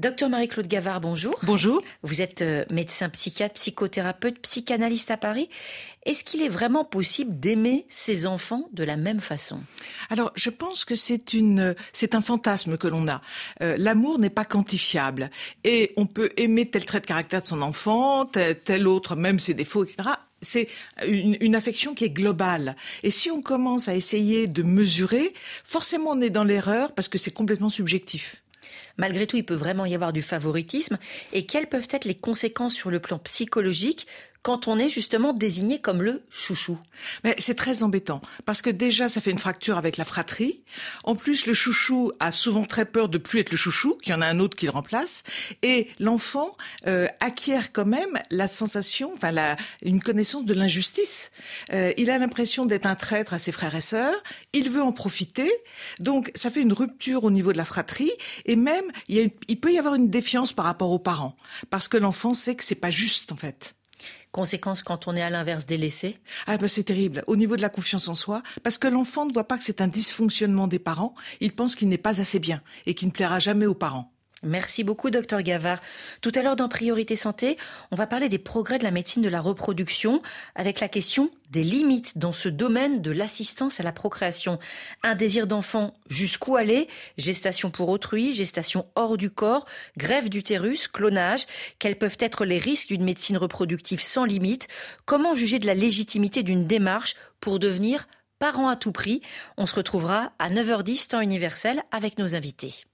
Docteur Marie-Claude Gavard, bonjour. Bonjour. Vous êtes euh, médecin psychiatre, psychothérapeute, psychanalyste à Paris. Est-ce qu'il est vraiment possible d'aimer ses enfants de la même façon? Alors, je pense que c'est une, c'est un fantasme que l'on a. Euh, l'amour n'est pas quantifiable et on peut aimer tel trait de caractère de son enfant, tel, tel autre, même ses défauts, etc c'est une, une, affection qui est globale. Et si on commence à essayer de mesurer, forcément on est dans l'erreur parce que c'est complètement subjectif. Malgré tout, il peut vraiment y avoir du favoritisme. Et quelles peuvent être les conséquences sur le plan psychologique quand on est justement désigné comme le chouchou Mais c'est très embêtant parce que déjà ça fait une fracture avec la fratrie. En plus, le chouchou a souvent très peur de plus être le chouchou, qu'il y en a un autre qui le remplace, et l'enfant euh, acquiert quand même la sensation, enfin la, une connaissance de l'injustice. Euh, il a l'impression d'être un traître à ses frères et sœurs. Il veut en profiter, donc ça fait une rupture au niveau de la fratrie, et même il, y a, il peut y avoir une défiance par rapport aux parents parce que l'enfant sait que c'est pas juste en fait. Conséquence quand on est à l'inverse délaissé Ah ben c'est terrible, au niveau de la confiance en soi, parce que l'enfant ne voit pas que c'est un dysfonctionnement des parents, il pense qu'il n'est pas assez bien et qu'il ne plaira jamais aux parents. Merci beaucoup, docteur Gavard. Tout à l'heure, dans Priorité Santé, on va parler des progrès de la médecine de la reproduction avec la question des limites dans ce domaine de l'assistance à la procréation. Un désir d'enfant, jusqu'où aller? Gestation pour autrui, gestation hors du corps, grève d'utérus, clonage. Quels peuvent être les risques d'une médecine reproductive sans limite Comment juger de la légitimité d'une démarche pour devenir parent à tout prix? On se retrouvera à 9h10 temps universel avec nos invités.